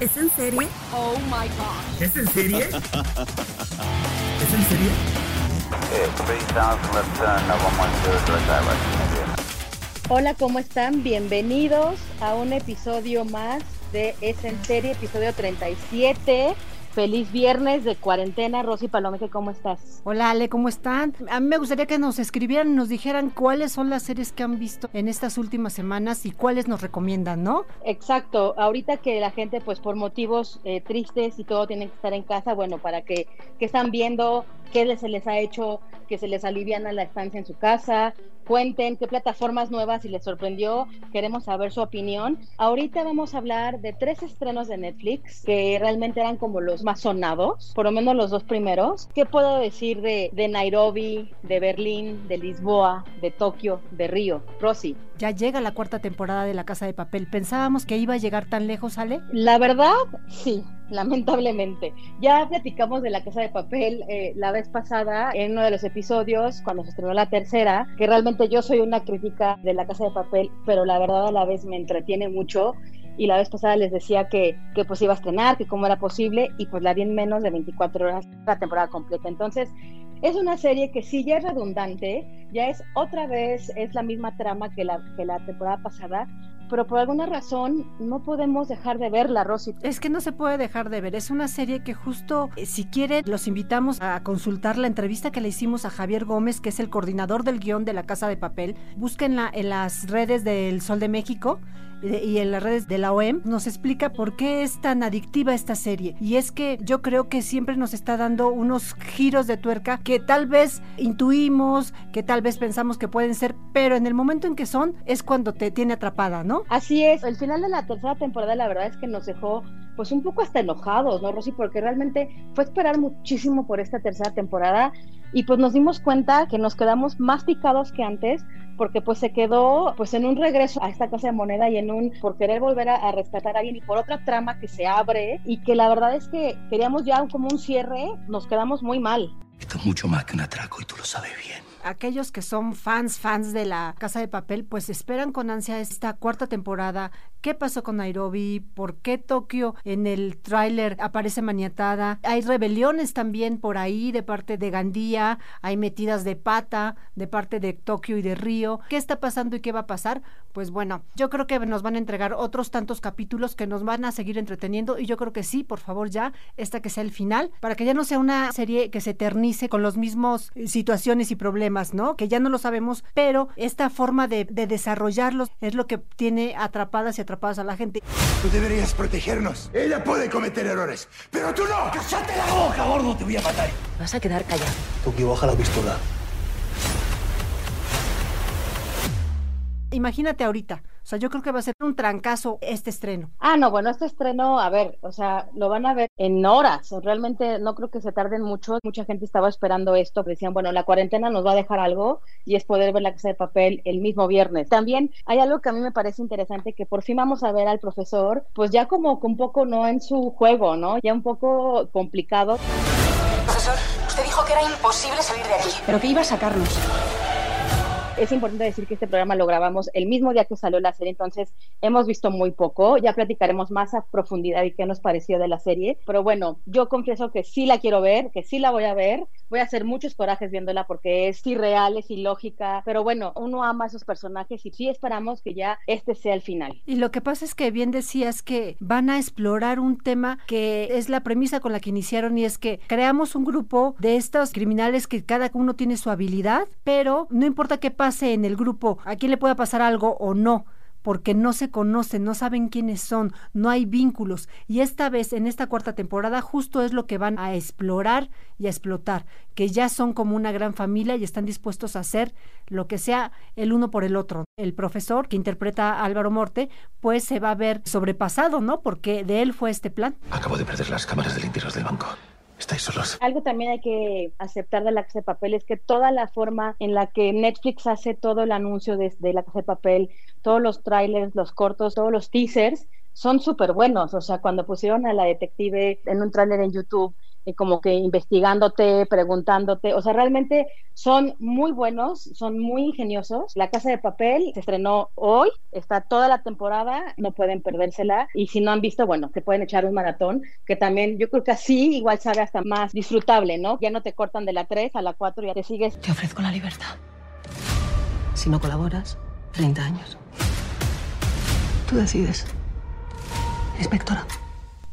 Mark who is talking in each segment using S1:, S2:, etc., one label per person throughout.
S1: ¿Es en serie?
S2: Oh my god.
S1: ¿Es en serie? ¿Es en serie?
S3: Okay, 3000, left turn, 110, direct direct.
S2: Hola, ¿cómo están? Bienvenidos a un episodio más de Es en serie, episodio 37. Feliz viernes de cuarentena. Rosy Palomeque, ¿cómo estás?
S4: Hola Ale, ¿cómo están? A mí me gustaría que nos escribieran, nos dijeran cuáles son las series que han visto en estas últimas semanas y cuáles nos recomiendan, ¿no?
S2: Exacto. Ahorita que la gente, pues por motivos eh, tristes y todo, tienen que estar en casa, bueno, para que, que están viendo, qué se les ha hecho, que se les aliviana la estancia en su casa, cuenten qué plataformas nuevas y les sorprendió, queremos saber su opinión. Ahorita vamos a hablar de tres estrenos de Netflix que realmente eran como los más sonados, por lo menos los dos primeros. ¿Qué puedo decir de, de Nairobi, de Berlín, de Lisboa, de Tokio, de Río? Rosy.
S4: Ya llega la cuarta temporada de La Casa de Papel. ¿Pensábamos que iba a llegar tan lejos, Ale?
S2: La verdad, sí, lamentablemente. Ya platicamos de La Casa de Papel eh, la vez pasada en uno de los episodios, cuando se estrenó la tercera, que realmente yo soy una crítica de La Casa de Papel, pero la verdad a la vez me entretiene mucho. Y la vez pasada les decía que, que pues iba a estrenar, que cómo era posible, y pues la vi en menos de 24 horas la temporada completa. Entonces, es una serie que sí ya es redundante, ya es otra vez, es la misma trama que la, que la temporada pasada, pero por alguna razón no podemos dejar de verla, Rosy.
S4: Es que no se puede dejar de ver. Es una serie que justo, eh, si quieren, los invitamos a consultar la entrevista que le hicimos a Javier Gómez, que es el coordinador del guion de La Casa de Papel. Búsquenla en las redes del Sol de México y en las redes de la OEM, nos explica por qué es tan adictiva esta serie. Y es que yo creo que siempre nos está dando unos giros de tuerca que tal vez intuimos, que tal vez pensamos que pueden ser, pero en el momento en que son es cuando te tiene atrapada, ¿no?
S2: Así es, el final de la tercera temporada la verdad es que nos dejó pues un poco hasta enojados, ¿no, Rosy? Porque realmente fue esperar muchísimo por esta tercera temporada y pues nos dimos cuenta que nos quedamos más picados que antes porque pues se quedó pues en un regreso a esta casa de moneda y en un por querer volver a, a, rescatar a alguien y por otra trama que se abre y que la verdad es que queríamos ya como un cierre, nos quedamos muy mal.
S5: Esto es mucho más que un atraco y tú lo sabes bien
S4: aquellos que son fans, fans de la Casa de Papel, pues esperan con ansia esta cuarta temporada. ¿Qué pasó con Nairobi? ¿Por qué Tokio en el tráiler aparece maniatada? Hay rebeliones también por ahí de parte de Gandía, hay metidas de pata de parte de Tokio y de Río. ¿Qué está pasando y qué va a pasar? Pues bueno, yo creo que nos van a entregar otros tantos capítulos que nos van a seguir entreteniendo y yo creo que sí, por favor ya, esta que sea el final, para que ya no sea una serie que se eternice con los mismos situaciones y problemas ¿no? Que ya no lo sabemos, pero esta forma de, de, desarrollarlos es lo que tiene atrapadas y atrapadas a la gente.
S5: Tú deberías protegernos. Ella puede cometer errores, pero tú no. ¡Cállate la boca, gordo! Te voy a matar.
S6: Vas a quedar callado.
S5: Toki, baja la pistola.
S4: Imagínate ahorita. O sea, yo creo que va a ser un trancazo este estreno.
S2: Ah, no, bueno, este estreno, a ver, o sea, lo van a ver en horas. Realmente no creo que se tarden mucho. Mucha gente estaba esperando esto. Decían, bueno, la cuarentena nos va a dejar algo y es poder ver la casa de papel el mismo viernes. También hay algo que a mí me parece interesante, que por fin vamos a ver al profesor, pues ya como un poco no en su juego, ¿no? Ya un poco complicado.
S6: Profesor, usted dijo que era imposible salir de aquí.
S4: Pero que iba a sacarnos
S2: es importante decir que este programa lo grabamos el mismo día que salió la serie, entonces hemos visto muy poco, ya platicaremos más a profundidad y qué nos pareció de la serie, pero bueno, yo confieso que sí la quiero ver, que sí la voy a ver, voy a hacer muchos corajes viéndola porque es irreal, es ilógica, pero bueno, uno ama a esos personajes y sí esperamos que ya este sea el final.
S4: Y lo que pasa es que bien decías que van a explorar un tema que es la premisa con la que iniciaron y es que creamos un grupo de estos criminales que cada uno tiene su habilidad, pero no importa qué pase en el grupo, a quién le pueda pasar algo o no porque no se conocen, no saben quiénes son, no hay vínculos. Y esta vez, en esta cuarta temporada, justo es lo que van a explorar y a explotar, que ya son como una gran familia y están dispuestos a hacer lo que sea el uno por el otro. El profesor que interpreta a Álvaro Morte, pues se va a ver sobrepasado, ¿no? Porque de él fue este plan.
S5: Acabo de perder las cámaras de limpios del banco. Estáis solos.
S2: Algo también hay que aceptar de la Casa de Papel es que toda la forma en la que Netflix hace todo el anuncio de, la Casa de Papel, todos los trailers, los cortos, todos los teasers, son súper buenos. O sea, cuando pusieron a la detective en un tráiler en YouTube, eh, como que investigándote, preguntándote, o sea, realmente son muy buenos, son muy ingeniosos. La Casa de Papel se estrenó hoy, está toda la temporada, no pueden perdérsela y si no han visto, bueno, se pueden echar un maratón, que también yo creo que así igual sabe hasta más disfrutable, ¿no? Ya no te cortan de la 3 a la 4, ya te sigues.
S6: Te ofrezco la libertad. Si no colaboras, 30 años. Tú decides. Inspectora.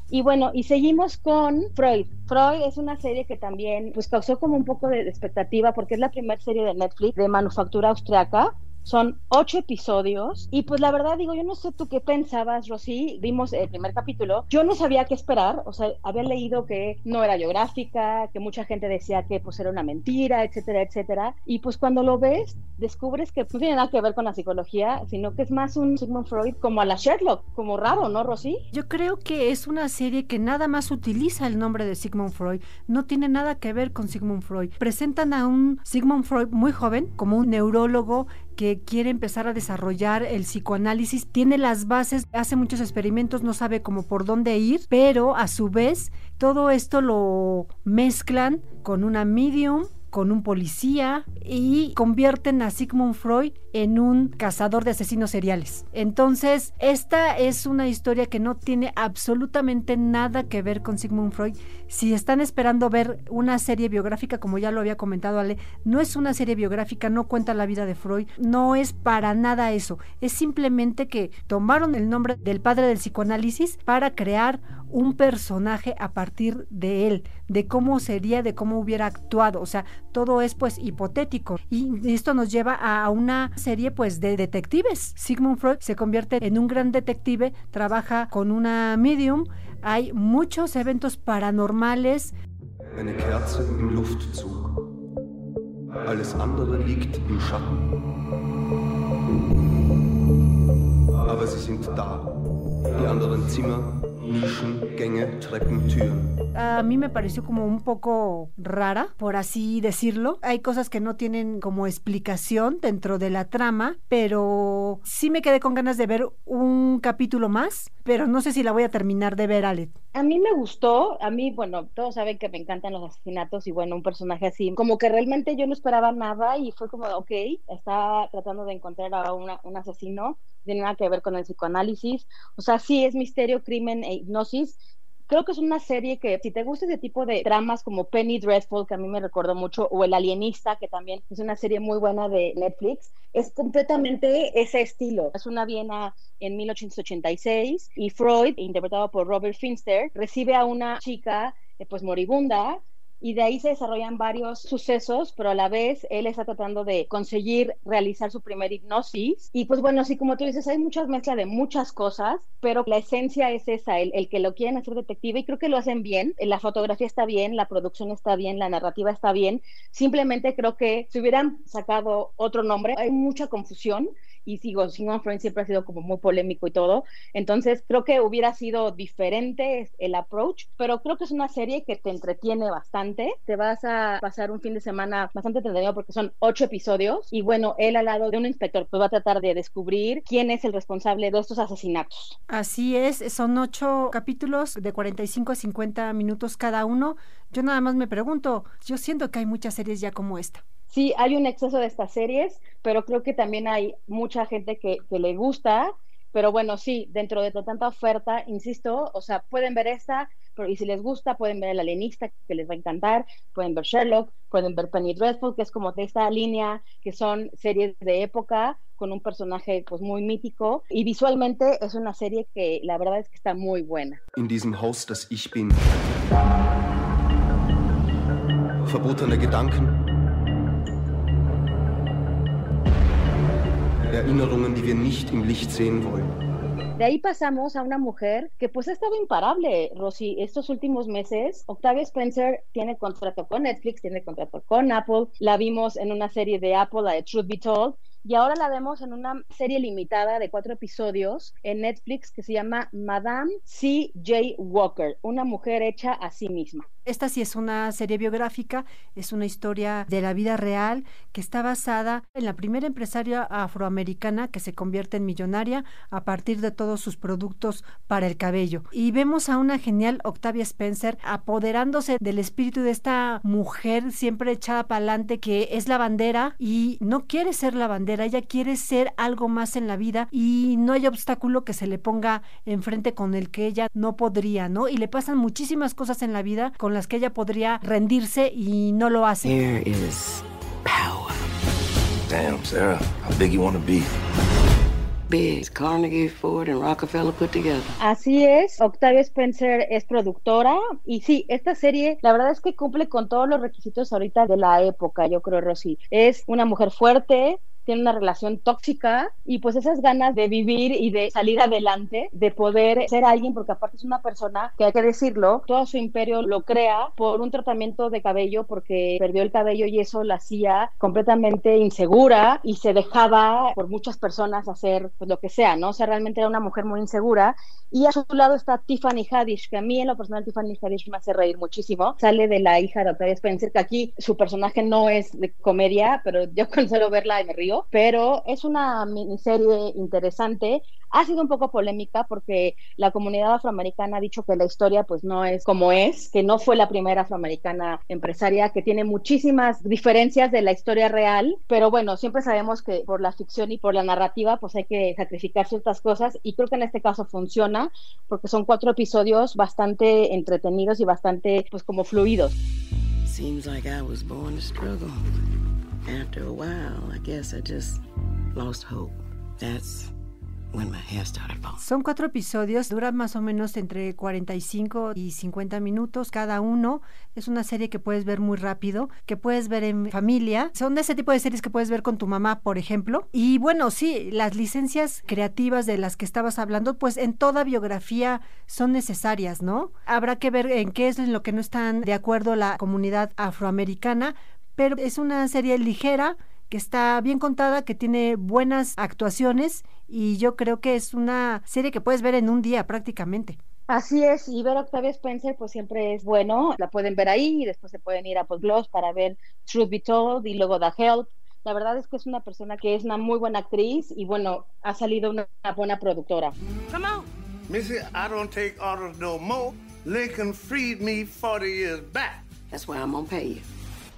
S2: Y bueno, y seguimos con Freud. Freud es una serie que también pues causó como un poco de expectativa porque es la primera serie de Netflix de manufactura austriaca. Son ocho episodios y pues la verdad digo, yo no sé tú qué pensabas, Rosy, vimos el primer capítulo, yo no sabía qué esperar, o sea, había leído que no era biográfica, que mucha gente decía que pues era una mentira, etcétera, etcétera, y pues cuando lo ves, descubres que no tiene nada que ver con la psicología, sino que es más un Sigmund Freud como a la Sherlock, como raro, ¿no, Rosy?
S4: Yo creo que es una serie que nada más utiliza el nombre de Sigmund Freud, no tiene nada que ver con Sigmund Freud. Presentan a un Sigmund Freud muy joven, como un neurólogo que quiere empezar a desarrollar el psicoanálisis, tiene las bases, hace muchos experimentos, no sabe cómo por dónde ir, pero a su vez todo esto lo mezclan con una medium con un policía y convierten a Sigmund Freud en un cazador de asesinos seriales. Entonces, esta es una historia que no tiene absolutamente nada que ver con Sigmund Freud. Si están esperando ver una serie biográfica, como ya lo había comentado Ale, no es una serie biográfica, no cuenta la vida de Freud, no es para nada eso. Es simplemente que tomaron el nombre del padre del psicoanálisis para crear un personaje a partir de él, de cómo sería, de cómo hubiera actuado. O sea, todo es pues hipotético. Y esto nos lleva a una serie pues de detectives. Sigmund Freud se convierte en un gran detective, trabaja con una medium, hay muchos eventos paranormales.
S7: Eine Kerze im Luftzug. Alles andere liegt im Schatten. Aber sie sind da. Die anderen Zimmer, Nischen, Gänge, Treppen, Türen.
S4: A mí me pareció como un poco rara, por así decirlo. Hay cosas que no tienen como explicación dentro de la trama, pero sí me quedé con ganas de ver un capítulo más, pero no sé si la voy a terminar de ver, Ale.
S2: A mí me gustó, a mí, bueno, todos saben que me encantan los asesinatos y bueno, un personaje así, como que realmente yo no esperaba nada y fue como, ok, está tratando de encontrar a una- un asesino, tiene nada que ver con el psicoanálisis, o sea, sí es misterio, crimen e hipnosis. Creo que es una serie que, si te gusta ese tipo de dramas como Penny Dreadful, que a mí me recordó mucho, o El Alienista, que también es una serie muy buena de Netflix, es completamente ese estilo. Es una Viena en 1886 y Freud, interpretado por Robert Finster, recibe a una chica eh, pues moribunda y de ahí se desarrollan varios sucesos, pero a la vez él está tratando de conseguir realizar su primer hipnosis. Y pues bueno, así como tú dices, hay muchas mezclas de muchas cosas, pero la esencia es esa, el, el que lo quieren hacer detective y creo que lo hacen bien. La fotografía está bien, la producción está bien, la narrativa está bien. Simplemente creo que si hubieran sacado otro nombre, hay mucha confusión y sigo, Sigmund Freud siempre ha sido como muy polémico y todo, entonces creo que hubiera sido diferente el approach, pero creo que es una serie que te entretiene bastante, te vas a pasar un fin de semana bastante entretenido porque son ocho episodios y bueno, él al lado de un inspector pues va a tratar de descubrir quién es el responsable de estos asesinatos.
S4: Así es, son ocho capítulos de 45 a 50 minutos cada uno. Yo nada más me pregunto, yo siento que hay muchas series ya como esta.
S2: Sí, hay un exceso de estas series, pero creo que también hay mucha gente que, le gusta. Pero bueno, sí, dentro de tanta oferta, insisto, o sea, pueden ver esta, y si les gusta, pueden ver El Alienista, que les va a encantar, pueden ver Sherlock, pueden ver Penny Dreadful, que es como de esta línea, que son series de época, con un personaje pues muy mítico, y visualmente es una serie que la verdad es que está muy buena.
S7: In diesem Haus, das ich bin. Verbotene Gedanken. Erinnerungen, die wir nicht im Licht sehen wollen.
S2: De ahí pasamos a una mujer que pues ha estado imparable, Rosy, estos últimos meses. Octavia Spencer tiene contrato con Netflix, tiene contrato con Apple. La vimos en una serie de Apple, la de Truth Be Told, y ahora la vemos en una serie limitada de cuatro episodios en Netflix que se llama Madame C.J. Walker, una mujer hecha a sí misma.
S4: Esta sí es una serie biográfica, es una historia de la vida real que está basada en la primera empresaria afroamericana que se convierte en millonaria a partir de todos sus productos para el cabello. Y vemos a una genial Octavia Spencer apoderándose del espíritu de esta mujer siempre echada para adelante que es la bandera y no quiere ser la bandera, ella quiere ser algo más en la vida y no hay obstáculo que se le ponga enfrente con el que ella no podría, ¿no? Y le pasan muchísimas cosas en la vida con las que ella podría rendirse y no lo hace.
S8: Here is power. Damn, Sarah, how big you want to be? Big. Carnegie, Ford, and Rockefeller put together.
S2: Así es, Octavia Spencer es productora y sí, esta serie la verdad es que cumple con todos los requisitos ahorita de la época, yo creo, Rosy. Es una mujer fuerte, tiene una relación tóxica y pues esas ganas de vivir y de salir adelante, de poder ser alguien, porque aparte es una persona que hay que decirlo, todo su imperio lo crea por un tratamiento de cabello porque perdió el cabello y eso la hacía completamente insegura y se dejaba por muchas personas hacer pues lo que sea, ¿no? O sea, realmente era una mujer muy insegura y a su lado está Tiffany Haddish, que a mí en lo personal Tiffany Haddish me hace reír muchísimo. Sale de la hija de Octavia Spencer, que aquí su personaje no es de comedia, pero yo consuelo verla y me río pero es una miniserie interesante. Ha sido un poco polémica porque la comunidad afroamericana ha dicho que la historia pues no es como es, que no fue la primera afroamericana empresaria, que tiene muchísimas diferencias de la historia real, pero bueno, siempre sabemos que por la ficción y por la narrativa pues hay que sacrificar ciertas cosas y creo que en este caso funciona porque son cuatro episodios bastante entretenidos y bastante pues como fluidos.
S8: Seems like I was born to struggle. After a while, I guess I just lost hope. That's when my hair started falling.
S4: Son cuatro episodios, duran más o menos entre 45 y 50 minutos cada uno. Es una serie que puedes ver muy rápido, que puedes ver en familia. Son de ese tipo de series que puedes ver con tu mamá, por ejemplo. Y bueno, sí, las licencias creativas de las que estabas hablando, pues en toda biografía son necesarias, ¿no? Habrá que ver en qué es lo que no están de acuerdo la comunidad afroamericana, pero es una serie ligera que está bien contada, que tiene buenas actuaciones y yo creo que es una serie que puedes ver en un día prácticamente.
S2: Así es, y ver a Octavia Spencer pues siempre es bueno, la pueden ver ahí y después se pueden ir a Gloss para ver Truth Be Told y luego The Help. La verdad es que es una persona que es una muy buena actriz y bueno, ha salido una, buena productora.
S9: Come on. Missy, I don't take orders no more. Lincoln freed me 40 years back.
S8: That's why I'm gonna pay you.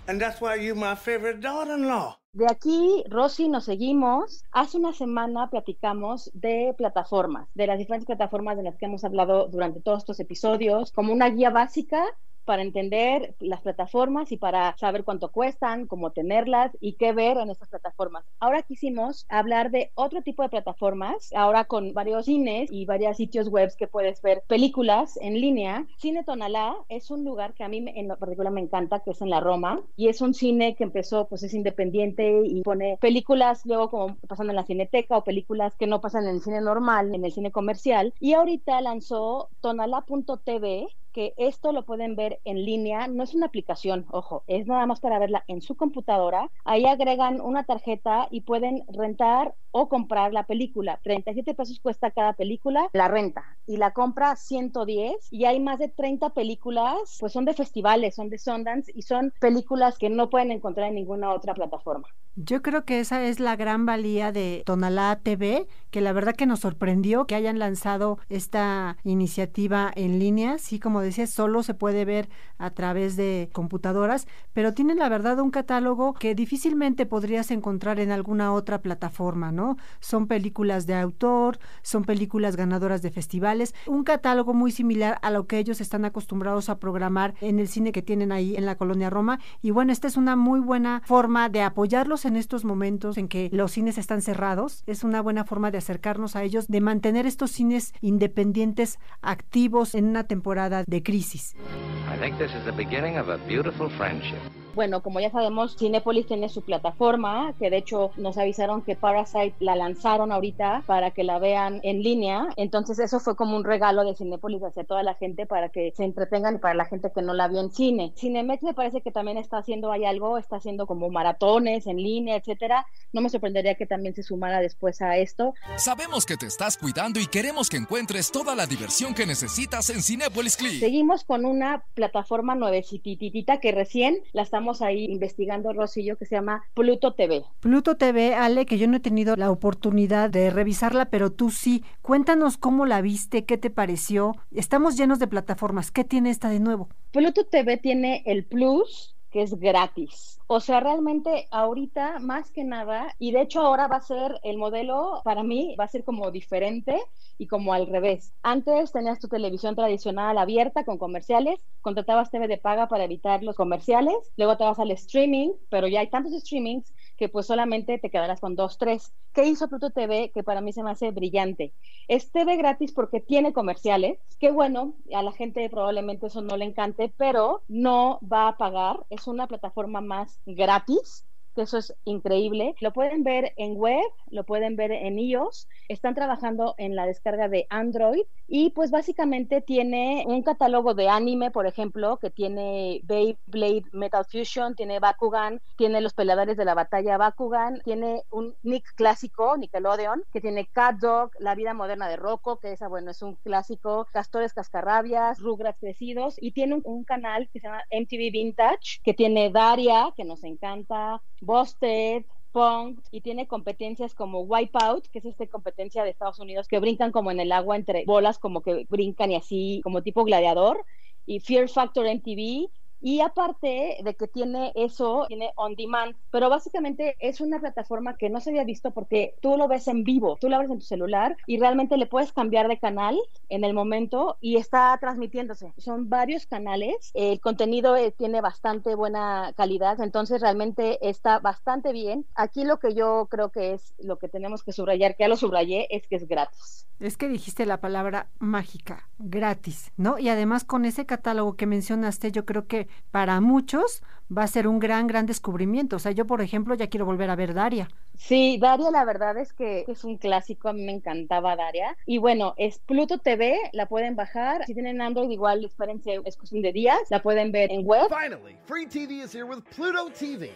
S9: And that's why you're my favorite daughter-in-law.
S2: De aquí, Rosy, nos seguimos. Hace una semana platicamos de plataformas, de las diferentes plataformas de las que hemos hablado durante todos estos episodios, como una guía básica para entender las plataformas y para saber cuánto cuestan, cómo tenerlas y qué ver en estas plataformas. Ahora quisimos hablar de otro tipo de plataformas, ahora con varios cines y varios sitios web que puedes ver películas en línea. Cine Tonalá es un lugar que a mí en particular me encanta, que es en la Roma, y es un cine que empezó, pues es independiente y pone películas luego como pasan en la cineteca o películas que no pasan en el cine normal, en el cine comercial. Y ahorita lanzó tonalá.tv que esto lo pueden ver en línea, no es una aplicación, ojo, es nada más para verla en su computadora. Ahí agregan una tarjeta y pueden rentar o comprar la película. 37 pesos cuesta cada película, la renta y la compra 110 y hay más de 30 películas, pues son de festivales, son de Sundance y son películas que no pueden encontrar en ninguna otra plataforma.
S4: Yo creo que esa es la gran valía de Tonalá TV, que la verdad que nos sorprendió que hayan lanzado esta iniciativa en línea. Sí, como decía, solo se puede ver a través de computadoras, pero tienen la verdad un catálogo que difícilmente podrías encontrar en alguna otra plataforma, ¿no? Son películas de autor, son películas ganadoras de festivales, un catálogo muy similar a lo que ellos están acostumbrados a programar en el cine que tienen ahí en la colonia Roma. Y bueno, esta es una muy buena forma de apoyarlos en estos momentos en que los cines están cerrados. Es una buena forma de acercarnos a ellos, de mantener estos cines independientes activos en una temporada de crisis.
S2: Bueno, como ya sabemos, Cinepolis tiene su plataforma, que de hecho nos avisaron que Parasite la lanzaron ahorita para que la vean en línea. Entonces eso fue como un regalo de Cinepolis hacia toda la gente para que se entretengan y para la gente que no la vio en cine. Cinemex me parece que también está haciendo ahí algo, está haciendo como maratones en línea, etcétera. No me sorprendería que también se sumara después a esto.
S10: Sabemos que te estás cuidando y queremos que encuentres toda la diversión que necesitas en Cinepolis Click.
S2: Seguimos con una plataforma nuevecititita que recién la estamos ahí investigando Rosillo que se llama Pluto TV.
S4: Pluto TV, Ale, que yo no he tenido la oportunidad de revisarla, pero tú sí. Cuéntanos cómo la viste, qué te pareció. Estamos llenos de plataformas. ¿Qué tiene esta de nuevo?
S2: Pluto TV tiene el Plus, que es gratis. O sea, realmente ahorita más que nada, y de hecho ahora va a ser el modelo, para mí va a ser como diferente y como al revés. Antes tenías tu televisión tradicional abierta con comerciales, contratabas TV de paga para evitar los comerciales, luego te vas al streaming, pero ya hay tantos streamings que pues solamente te quedarás con dos, tres. ¿Qué hizo Pluto TV? Que para mí se me hace brillante. Es TV gratis porque tiene comerciales. Qué bueno, a la gente probablemente eso no le encante, pero no va a pagar. Es una plataforma más gratis eso es increíble. Lo pueden ver en web, lo pueden ver en iOS, están trabajando en la descarga de Android y pues básicamente tiene un catálogo de anime, por ejemplo, que tiene Beyblade Metal Fusion, tiene Bakugan, tiene los peleadores de la batalla Bakugan, tiene un Nick clásico, Nickelodeon, que tiene Cat Dog, La vida moderna de Rocco, que esa, bueno, es un clásico, Castores Cascarrabias, Rugrats Crecidos, y tiene un, un canal que se llama MTV Vintage, que tiene Daria, que nos encanta, Busted, Pong y tiene competencias como Wipeout, que es esta competencia de Estados Unidos que brincan como en el agua entre bolas, como que brincan y así, como tipo gladiador, y Fear Factor MTV, y aparte de que tiene eso, tiene on demand, pero básicamente es una plataforma que no se había visto porque tú lo ves en vivo, tú lo ves en tu celular y realmente le puedes cambiar de canal en el momento y está transmitiéndose. Son varios canales, el contenido eh, tiene bastante buena calidad, entonces realmente está bastante bien. Aquí lo que yo creo que es lo que tenemos que subrayar, que ya lo subrayé, es que es gratis.
S4: Es que dijiste la palabra mágica, gratis, ¿no? Y además con ese catálogo que mencionaste, yo creo que para muchos va a ser un gran, gran descubrimiento. O sea, yo, por ejemplo, ya quiero volver a ver Daria.
S2: Sí, Daria, la verdad es que es un clásico, a mí me encantaba Daria. Y bueno, es Pluto TV, la pueden bajar. Si tienen Android, igual, espérense, es cuestión de días, la pueden ver en web.
S11: Finally, Free TV is here with Pluto TV.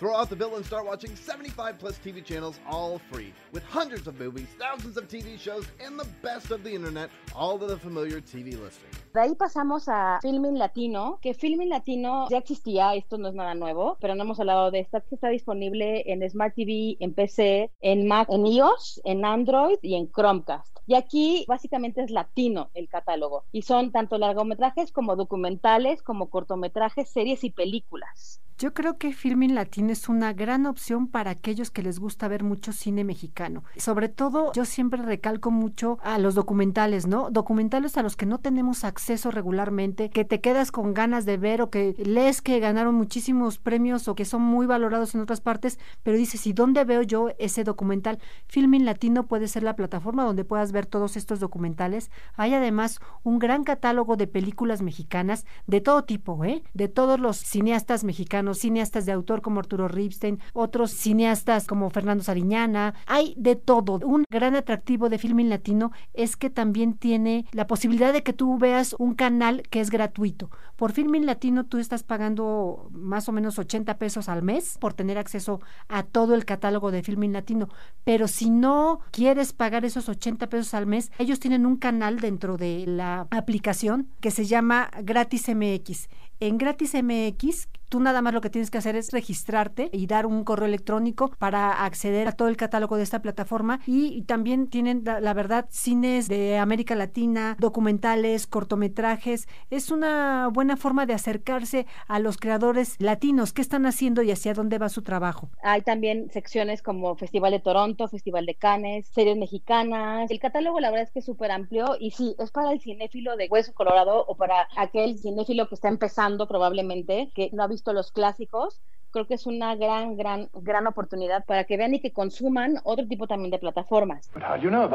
S11: Throw out the bill and start watching 75 plus TV channels all free, with hundreds of movies, thousands of TV shows, and the best of the internet, all to the familiar TV listing.
S2: De ahí pasamos a Filming Latino, que Filming Latino ya existía, esto no es nada nuevo, pero no hemos hablado de esta, que está disponible en Smart TV, en PC, en Mac, en iOS, en Android y en Chromecast. Y aquí básicamente es latino el catálogo, y son tanto largometrajes como documentales, como cortometrajes, series y películas.
S4: Yo creo que Filming Latino es una gran opción para aquellos que les gusta ver mucho cine mexicano. Sobre todo, yo siempre recalco mucho a los documentales, ¿no? Documentales a los que no tenemos acceso regularmente, que te quedas con ganas de ver o que lees que ganaron muchísimos premios o que son muy valorados en otras partes, pero dices, ¿y dónde veo yo ese documental? Filming Latino puede ser la plataforma donde puedas ver todos estos documentales. Hay además un gran catálogo de películas mexicanas de todo tipo, ¿eh? De todos los cineastas mexicanos cineastas de autor como Arturo Ripstein, otros cineastas como Fernando Sariñana, hay de todo. Un gran atractivo de Filming Latino es que también tiene la posibilidad de que tú veas un canal que es gratuito. Por Filming Latino tú estás pagando más o menos 80 pesos al mes por tener acceso a todo el catálogo de Filming Latino, pero si no quieres pagar esos 80 pesos al mes, ellos tienen un canal dentro de la aplicación que se llama Gratis MX. En Gratis MX Tú nada más lo que tienes que hacer es registrarte y dar un correo electrónico para acceder a todo el catálogo de esta plataforma y, también tienen, la, verdad, cines de América Latina, documentales, cortometrajes. Es una buena forma de acercarse a los creadores latinos, qué están haciendo y hacia dónde va su trabajo.
S2: Hay también secciones como Festival de Toronto, Festival de Cannes, series mexicanas. El catálogo la verdad es que es súper amplio y sí, es para el cinéfilo de Hueso Colorado o para aquel cinéfilo que está empezando probablemente, que no ha visto los clásicos, creo que es una gran, gran, gran oportunidad para que vean y que consuman otro tipo también de plataformas.
S5: You know?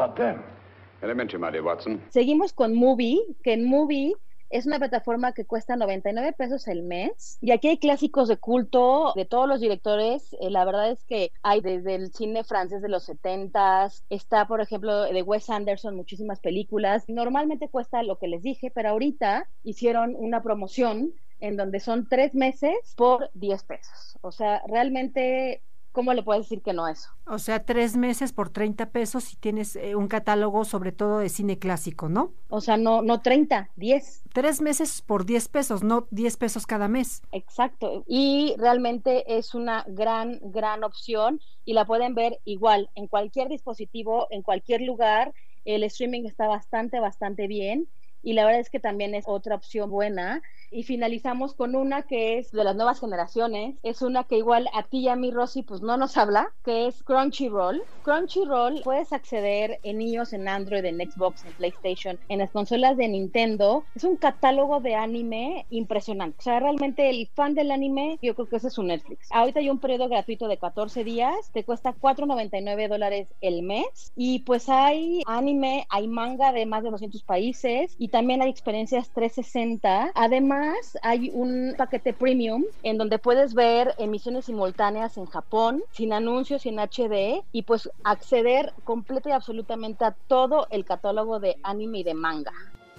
S12: Elementary, Watson.
S2: Seguimos con Movie, que en Movie Es una plataforma que cuesta 99 pesos el mes y aquí hay clásicos de culto de todos los directores. Eh, la verdad es que hay desde el cine francés de los 70s, está por ejemplo de Wes Anderson, muchísimas películas. Normalmente cuesta lo que les dije, pero ahorita hicieron una promoción en donde son tres meses por 10 pesos. O sea, realmente ¿cómo le puedes decir que no a eso?
S4: O sea, tres meses por 30 pesos y tienes eh, un catálogo sobre todo de cine clásico, ¿no?
S2: O sea, no, no 30, 10.
S4: Tres meses por 10 pesos, no 10 pesos cada mes.
S2: Exacto. Y realmente es una gran, gran opción y la pueden ver igual en cualquier dispositivo, en cualquier lugar. El streaming está bastante, bastante bien y la verdad es que también es otra opción buena. Y finalizamos con una que es de las nuevas generaciones, es una que igual a ti y a mí, Rosy, pues no nos habla, que es Crunchyroll. Crunchyroll puedes acceder en iOS, en Android, en Xbox, en PlayStation, en las consolas de Nintendo. Es un catálogo de anime impresionante. O sea, realmente el fan del anime, yo creo que ese es su Netflix. Ahorita hay un periodo gratuito de 14 días, te cuesta 4.99 dólares el mes y pues hay anime, hay manga de más de 200 países y también hay experiencias 360. Además, hay un paquete premium en donde puedes ver emisiones simultáneas en Japón, sin anuncios y en HD, y pues acceder completa y absolutamente a todo el catálogo de anime y de manga.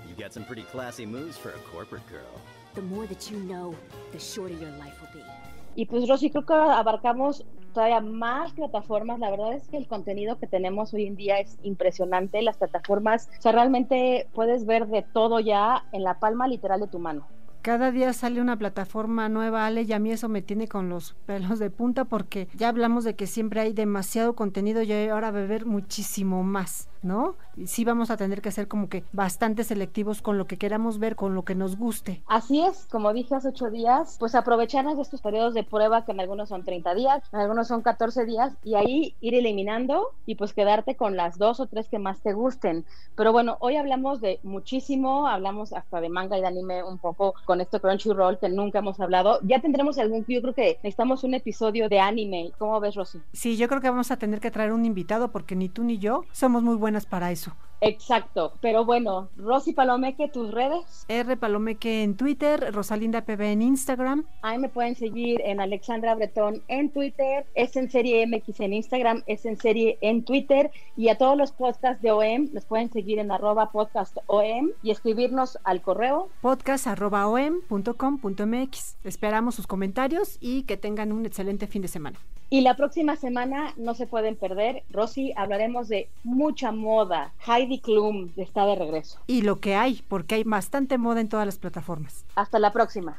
S12: You got some pretty classy moves for a corporate girl.
S13: The more that you know, the shorter your life will be.
S2: Y pues Rosy, creo que abarcamos todavía más plataformas. La verdad es que el contenido que tenemos hoy en día es impresionante. Las plataformas, o sea, realmente puedes ver de todo ya en la palma literal de tu mano.
S4: Cada día sale una plataforma nueva, Ale, y a mí eso me tiene con los pelos de punta porque ya hablamos de que siempre hay demasiado contenido y ahora beber muchísimo más, ¿no? Sí vamos a tener que ser como que bastante selectivos con lo que queramos ver, con lo que nos guste.
S2: Así es, como dije hace ocho días, pues aprovecharnos de estos periodos de prueba que en algunos son 30 días, en algunos son 14 días, y ahí ir eliminando y pues quedarte con las dos o tres que más te gusten. Pero bueno, hoy hablamos de muchísimo, hablamos hasta de manga y de anime un poco con esto Crunchyroll que nunca hemos hablado. Ya tendremos algún, yo creo que necesitamos un episodio de anime. ¿Cómo ves, Rosy?
S4: Sí, yo creo que vamos a tener que traer un invitado porque ni tú ni yo somos muy buenas para eso.
S2: Exacto, pero bueno, Rosy Palomeque, tus redes.
S4: R Palomeque en Twitter, Rosalinda PB en Instagram.
S2: Ahí me pueden seguir en Alexandra Bretón en Twitter, es en serie MX en Instagram, es en serie en Twitter y a todos los podcasts de OEM los pueden seguir en arroba podcast OEM y escribirnos al correo
S4: podcast arroba OEM.com.mx. Esperamos sus comentarios y que tengan un excelente fin de semana.
S2: Y la próxima semana no se pueden perder, Rosy, hablaremos de mucha moda. Heidi Klum está de regreso.
S4: Y lo que hay, porque hay bastante moda en todas las plataformas.
S2: Hasta la próxima.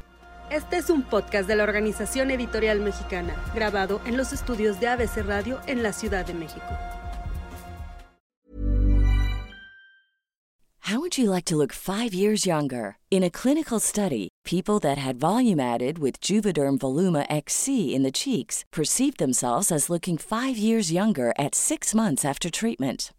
S14: Este es un podcast de la Organización Editorial Mexicana, grabado en los estudios de ABC Radio en la Ciudad de México.
S15: How would you like to look five years younger? In a clinical study, people that had volume added with Juvederm Voluma XC in the cheeks perceived themselves as looking five years younger at six months after treatment.